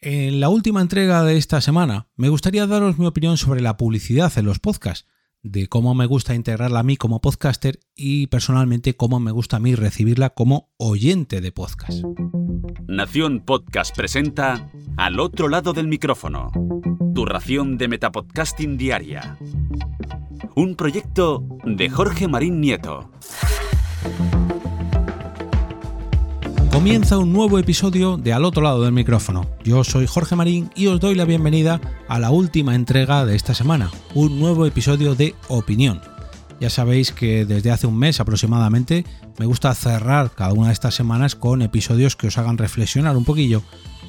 En la última entrega de esta semana me gustaría daros mi opinión sobre la publicidad en los podcasts, de cómo me gusta integrarla a mí como podcaster y personalmente cómo me gusta a mí recibirla como oyente de podcast. Nación Podcast presenta Al otro lado del micrófono, tu ración de Metapodcasting Diaria. Un proyecto de Jorge Marín Nieto. Comienza un nuevo episodio de Al otro lado del micrófono. Yo soy Jorge Marín y os doy la bienvenida a la última entrega de esta semana, un nuevo episodio de Opinión. Ya sabéis que desde hace un mes aproximadamente me gusta cerrar cada una de estas semanas con episodios que os hagan reflexionar un poquillo,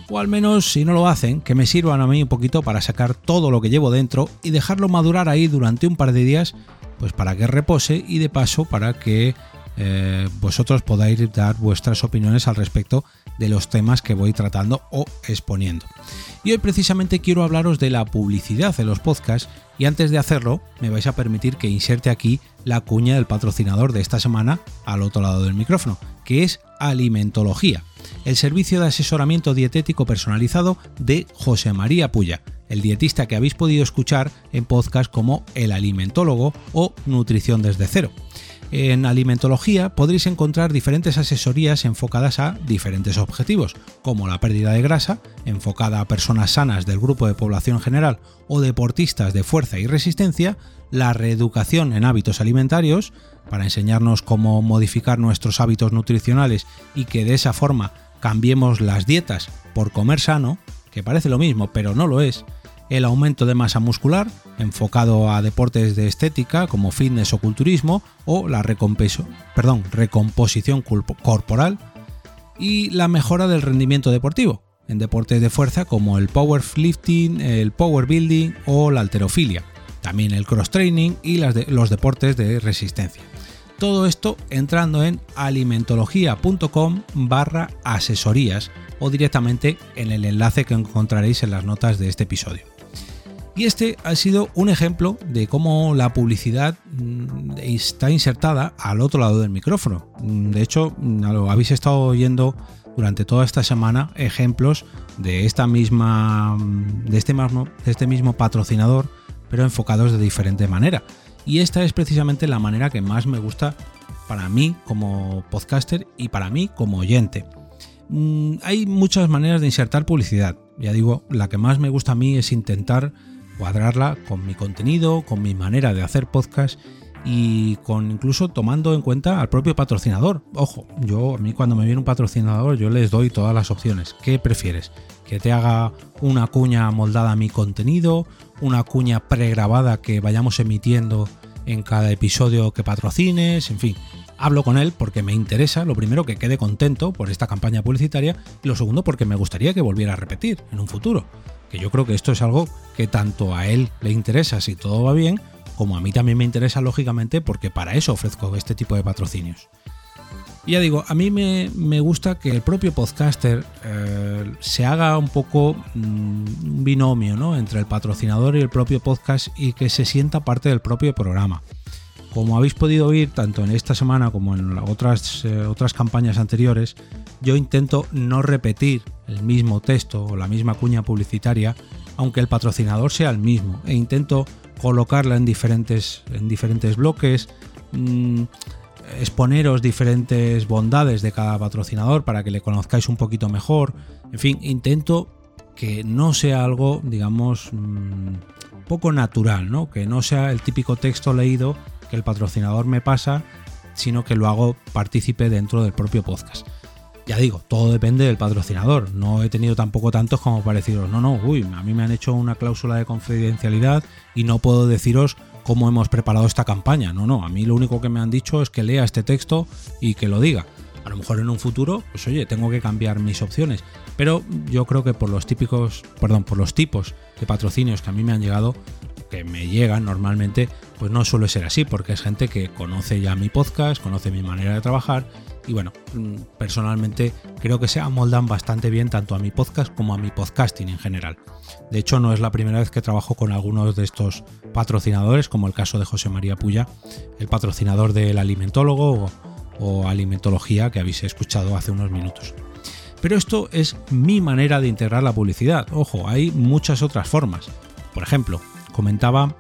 o al menos si no lo hacen, que me sirvan a mí un poquito para sacar todo lo que llevo dentro y dejarlo madurar ahí durante un par de días, pues para que repose y de paso para que eh, vosotros podáis dar vuestras opiniones al respecto de los temas que voy tratando o exponiendo. Y hoy precisamente quiero hablaros de la publicidad en los podcasts y antes de hacerlo me vais a permitir que inserte aquí la cuña del patrocinador de esta semana al otro lado del micrófono, que es Alimentología, el servicio de asesoramiento dietético personalizado de José María Puya, el dietista que habéis podido escuchar en podcasts como El Alimentólogo o Nutrición desde cero. En alimentología podréis encontrar diferentes asesorías enfocadas a diferentes objetivos, como la pérdida de grasa, enfocada a personas sanas del grupo de población general o deportistas de fuerza y resistencia, la reeducación en hábitos alimentarios, para enseñarnos cómo modificar nuestros hábitos nutricionales y que de esa forma cambiemos las dietas por comer sano, que parece lo mismo pero no lo es, el aumento de masa muscular, enfocado a deportes de estética como fitness o culturismo, o la recomposición corporal, y la mejora del rendimiento deportivo, en deportes de fuerza como el powerlifting, el power building o la alterofilia, también el cross training y los deportes de resistencia. Todo esto entrando en alimentología.com barra asesorías o directamente en el enlace que encontraréis en las notas de este episodio. Y este ha sido un ejemplo de cómo la publicidad mm, está insertada al otro lado del micrófono. Mm, de hecho, mm, lo habéis estado oyendo durante toda esta semana ejemplos de esta misma este de este mismo patrocinador, pero enfocados de diferente manera. Y esta es precisamente la manera que más me gusta para mí como podcaster y para mí como oyente. hay muchas maneras de insertar publicidad. Ya digo, la que más me gusta a mí es intentar cuadrarla con mi contenido, con mi manera de hacer podcast y con incluso tomando en cuenta al propio patrocinador. Ojo, yo a mí cuando me viene un patrocinador yo les doy todas las opciones. ¿Qué prefieres? Que te haga una cuña moldada a mi contenido, una cuña pregrabada que vayamos emitiendo en cada episodio que patrocines, en fin. Hablo con él porque me interesa, lo primero, que quede contento por esta campaña publicitaria y lo segundo, porque me gustaría que volviera a repetir en un futuro que yo creo que esto es algo que tanto a él le interesa si todo va bien, como a mí también me interesa lógicamente porque para eso ofrezco este tipo de patrocinios. Y ya digo, a mí me, gusta que el propio podcaster eh, se haga un poco mm, un binomio ¿no? entre el patrocinador y el propio podcast y que se sienta parte del propio programa. Como habéis podido oír tanto en esta semana como en otras, eh, otras campañas anteriores, yo intento no repetir el mismo texto o la misma cuña publicitaria, aunque el patrocinador sea el mismo, e intento colocarla en diferentes, en diferentes bloques, mm, exponeros diferentes bondades de cada patrocinador para que le conozcáis un poquito mejor. En fin, intento que no sea algo, digamos, mm, poco natural, ¿no? Que no sea el típico texto leído que el patrocinador me pasa, sino que lo hago partícipe dentro del propio podcast. Ya digo, todo depende del patrocinador. No he tenido tampoco tantos como para no, no, uy, a mí me han hecho una cláusula de confidencialidad y no puedo deciros cómo hemos preparado esta campaña. No, no, a mí lo único que me han dicho es que lea este texto y que lo diga. A lo mejor en un futuro, pues oye, tengo que cambiar mis opciones. Pero yo creo que por los típicos, perdón, por los tipos de patrocinios que a mí me han llegado, que me llegan normalmente, pues no suele ser así, porque es gente que conoce ya mi podcast, conoce mi manera de trabajar y bueno, mm, personalmente creo que se amoldan bastante bien tanto a mi podcast como a mi podcasting en general. De hecho, no es la primera vez que trabajo con algunos de estos patrocinadores, como el caso de José María Puya, el patrocinador del alimentólogo o, alimentología que habéis escuchado hace unos minutos. Pero esto es mi manera de integrar la publicidad. Ojo, hay muchas otras formas. Por ejemplo, comentaba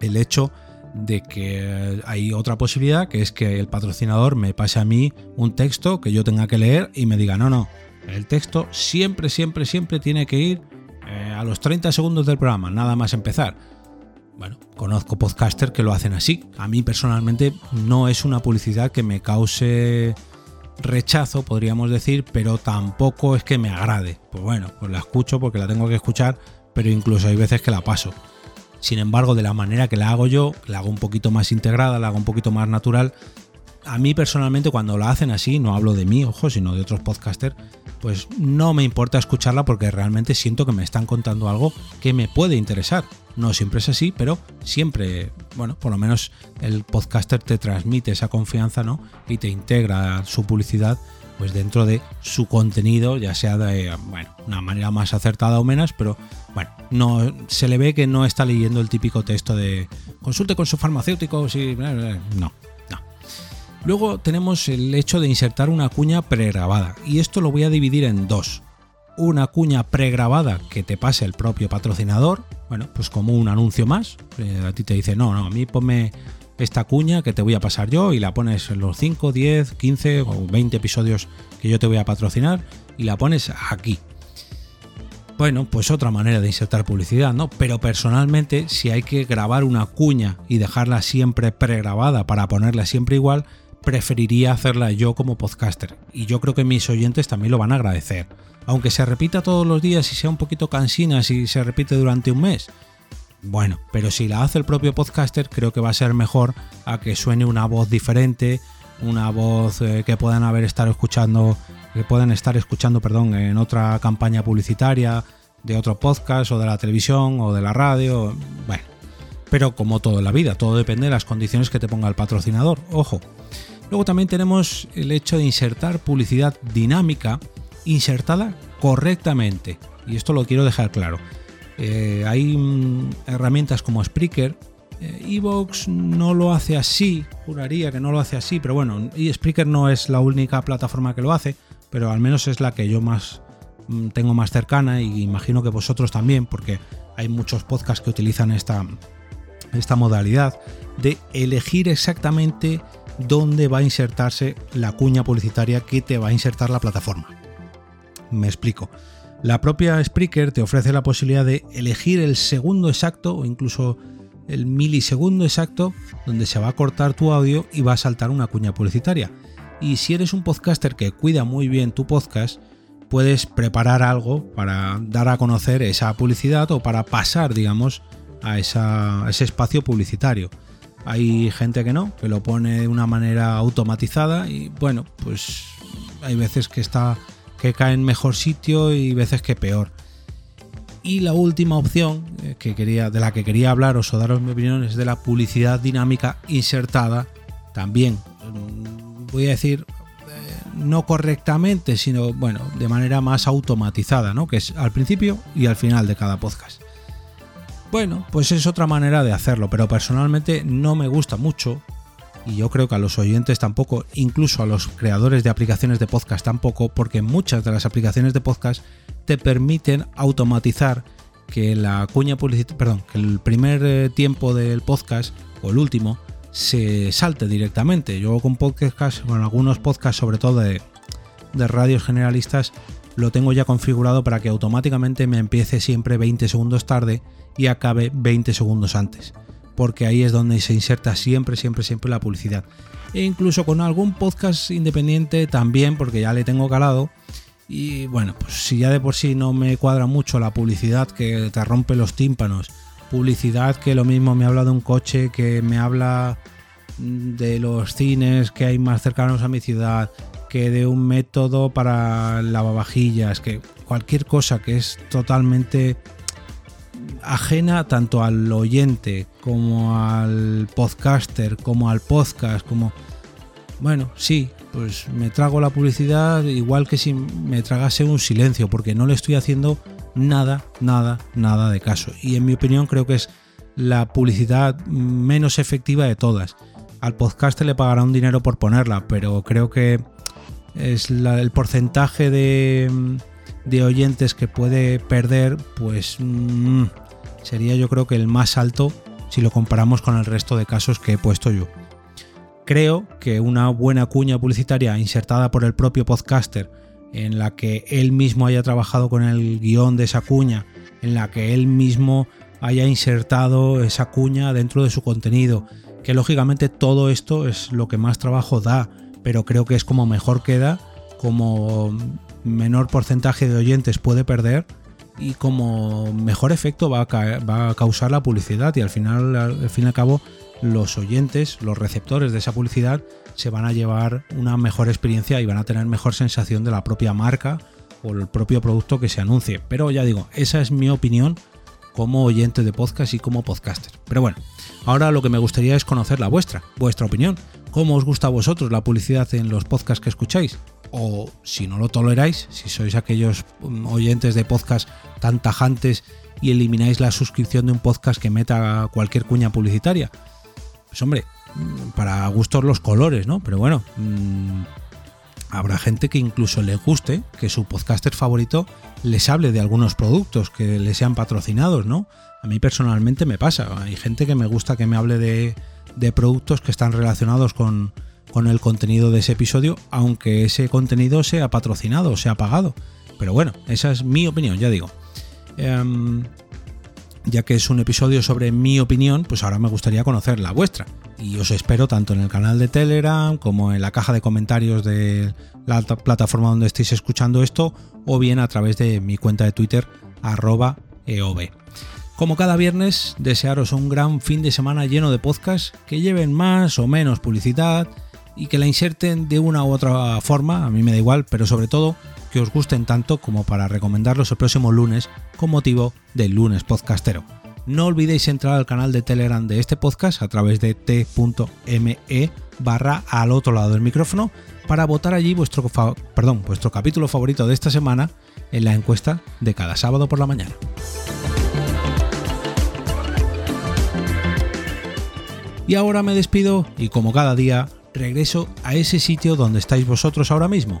el hecho de que hay otra posibilidad, que es que el patrocinador me pase a mí un texto que yo tenga que leer y me diga, no, no, el texto siempre, siempre, siempre tiene que ir eh, a los 30 segundos del programa, nada más empezar. Bueno, conozco podcasters que lo hacen así. A mí personalmente no es una publicidad que me cause rechazo, podríamos decir, pero tampoco es que me agrade. Pues bueno, pues la escucho porque la tengo que escuchar, pero incluso hay veces que la paso. Sin embargo, de la manera que la hago yo, la hago un poquito más integrada, la hago un poquito más natural. A mí personalmente cuando la hacen así, no hablo de mí, ojo, sino de otros podcasters, pues no me importa escucharla porque realmente siento que me están contando algo que me puede interesar. No siempre es así, pero siempre, bueno, por lo menos el podcaster te transmite esa confianza, ¿no? Y te integra su publicidad pues dentro de su contenido, ya sea de bueno, una manera más acertada o menos, pero bueno, no se le ve que no está leyendo el típico texto de consulte con su farmacéutico, si no, no. Luego tenemos el hecho de insertar una cuña pregrabada y esto lo voy a dividir en dos. Una cuña pregrabada que te pase el propio patrocinador, bueno, pues como un anuncio más, eh, a ti te dice, no, no, a mí ponme esta cuña que te voy a pasar yo y la pones en los 5, 10, 15 o 20 episodios que yo te voy a patrocinar y la pones aquí. Bueno, pues otra manera de insertar publicidad, ¿no? Pero personalmente, si hay que grabar una cuña y dejarla siempre pregrabada para ponerla siempre igual, preferiría hacerla yo como podcaster. Y yo creo que mis oyentes también lo van a agradecer. Aunque se repita todos los días y sea un poquito cansina si se repite durante un mes, bueno, pero si la hace el propio podcaster, creo que va a ser mejor a que suene una voz diferente, una voz eh, que puedan haber estar escuchando, que puedan estar escuchando, perdón, en otra campaña publicitaria de otro podcast o de la televisión o de la radio, bueno. Pero como todo en la vida, todo depende de las condiciones que te ponga el patrocinador, ojo. Luego también tenemos el hecho de insertar publicidad dinámica insertada correctamente. Y esto lo quiero dejar claro. Eh, hay mm, herramientas como Spreaker. Eh, Evox no lo hace así, juraría que no lo hace así, pero bueno, y Spreaker no es la única plataforma que lo hace, pero al menos es la que yo más mm, tengo más cercana y imagino que vosotros también, porque hay muchos podcasts que utilizan esta, esta modalidad de elegir exactamente dónde va a insertarse la cuña publicitaria que te va a insertar la plataforma. Me explico. La propia Spreaker te ofrece la posibilidad de elegir el segundo exacto o incluso el milisegundo exacto donde se va a cortar tu audio y va a saltar una cuña publicitaria. Y si eres un podcaster que cuida muy bien tu podcast, puedes preparar algo para dar a conocer esa publicidad o para pasar, digamos, a, ese espacio publicitario. Hay gente que no, que lo pone de una manera automatizada y bueno, pues hay veces que está que cae en mejor sitio y veces que peor. Y la última opción eh, que quería, de la que quería hablaros o daros mi opinión es de la publicidad dinámica insertada. También voy a decir eh, no correctamente, sino bueno, de manera más automatizada, ¿no? Que es al principio y al final de cada podcast. Bueno, pues es otra manera de hacerlo, pero personalmente no me gusta mucho y yo creo que a los oyentes tampoco, incluso a los creadores de aplicaciones de podcast tampoco, porque muchas de las aplicaciones de podcast te permiten automatizar que la cuña publicitaria, perdón, que el primer eh, tiempo del podcast o el último se salte directamente. Yo con podcast, con algunos podcasts, sobre todo de, de radios generalistas, lo tengo ya configurado para que automáticamente me empiece siempre 20 segundos tarde y acabe 20 segundos antes porque ahí es donde se inserta siempre, siempre, siempre la publicidad. E incluso con algún podcast independiente también, porque ya le tengo calado. Y bueno, pues si ya de por sí no me cuadra mucho la publicidad que te rompe los tímpanos, publicidad que lo mismo me habla de un coche, que me habla de los cines que hay más cercanos a mi ciudad, que de un método para lavavajillas, que cualquier cosa que es totalmente ajena tanto al oyente como al podcaster, como al podcast, como... Bueno, sí, pues me trago la publicidad igual que si me tragase un silencio, porque no le estoy haciendo nada, nada, nada de caso. Y en mi opinión creo que es la publicidad menos efectiva de todas. Al podcaster le pagará un dinero por ponerla, pero creo que es el porcentaje de, de, oyentes que puede perder, pues mm, sería yo creo que el más alto si lo comparamos con el resto de casos que he puesto yo. Creo que una buena cuña publicitaria insertada por el propio podcaster, en la que él mismo haya trabajado con el guion de esa cuña, en la que él mismo haya insertado esa cuña dentro de su contenido, que lógicamente todo esto es lo que más trabajo da, pero creo que es como mejor queda, como menor porcentaje de oyentes puede perder y como mejor efecto va a, causar la publicidad. Y al final, al fin y al cabo, los oyentes, los receptores de esa publicidad se van a llevar una mejor experiencia y van a tener mejor sensación de la propia marca o el propio producto que se anuncie. Pero ya digo, esa es mi opinión como oyente de podcast y como podcaster. Pero bueno, ahora lo que me gustaría es conocer la vuestra, vuestra opinión. ¿Cómo os gusta a vosotros la publicidad en los podcasts que escucháis? O si no lo toleráis, si sois aquellos mm, oyentes de podcast tan tajantes y elimináis la suscripción de un podcast que meta cualquier cuña publicitaria, pues hombre, para gustos los colores, ¿no? Pero bueno, mm, habrá gente que incluso le guste que su podcaster favorito les hable de algunos productos que le sean patrocinados, ¿no? A mí personalmente me pasa. Hay gente que me gusta que me hable de, de productos que están relacionados con, con, el contenido de ese episodio, aunque ese contenido sea patrocinado o sea pagado. Pero bueno, esa es mi opinión, ya digo. Em, ya que es un episodio sobre mi opinión, pues ahora me gustaría conocer la vuestra. Y os espero tanto en el canal de Telegram como en la caja de comentarios de la plataforma donde estéis escuchando esto, o bien a través de mi cuenta de Twitter, arroba EOB. Como cada viernes, desearos un gran fin de semana lleno de podcasts que lleven más o menos publicidad y que la inserten de una u otra forma, a mí me da igual, pero sobre todo que os gusten tanto como para recomendarlos el próximo lunes con motivo del lunes podcastero. No olvidéis entrar al canal de Telegram de este podcast a través de t.me barra al otro lado del micrófono para votar allí vuestro, perdón, vuestro capítulo favorito de esta semana en la encuesta de cada sábado por la mañana. Y ahora me despido y como cada día regreso a ese sitio donde estáis vosotros ahora mismo,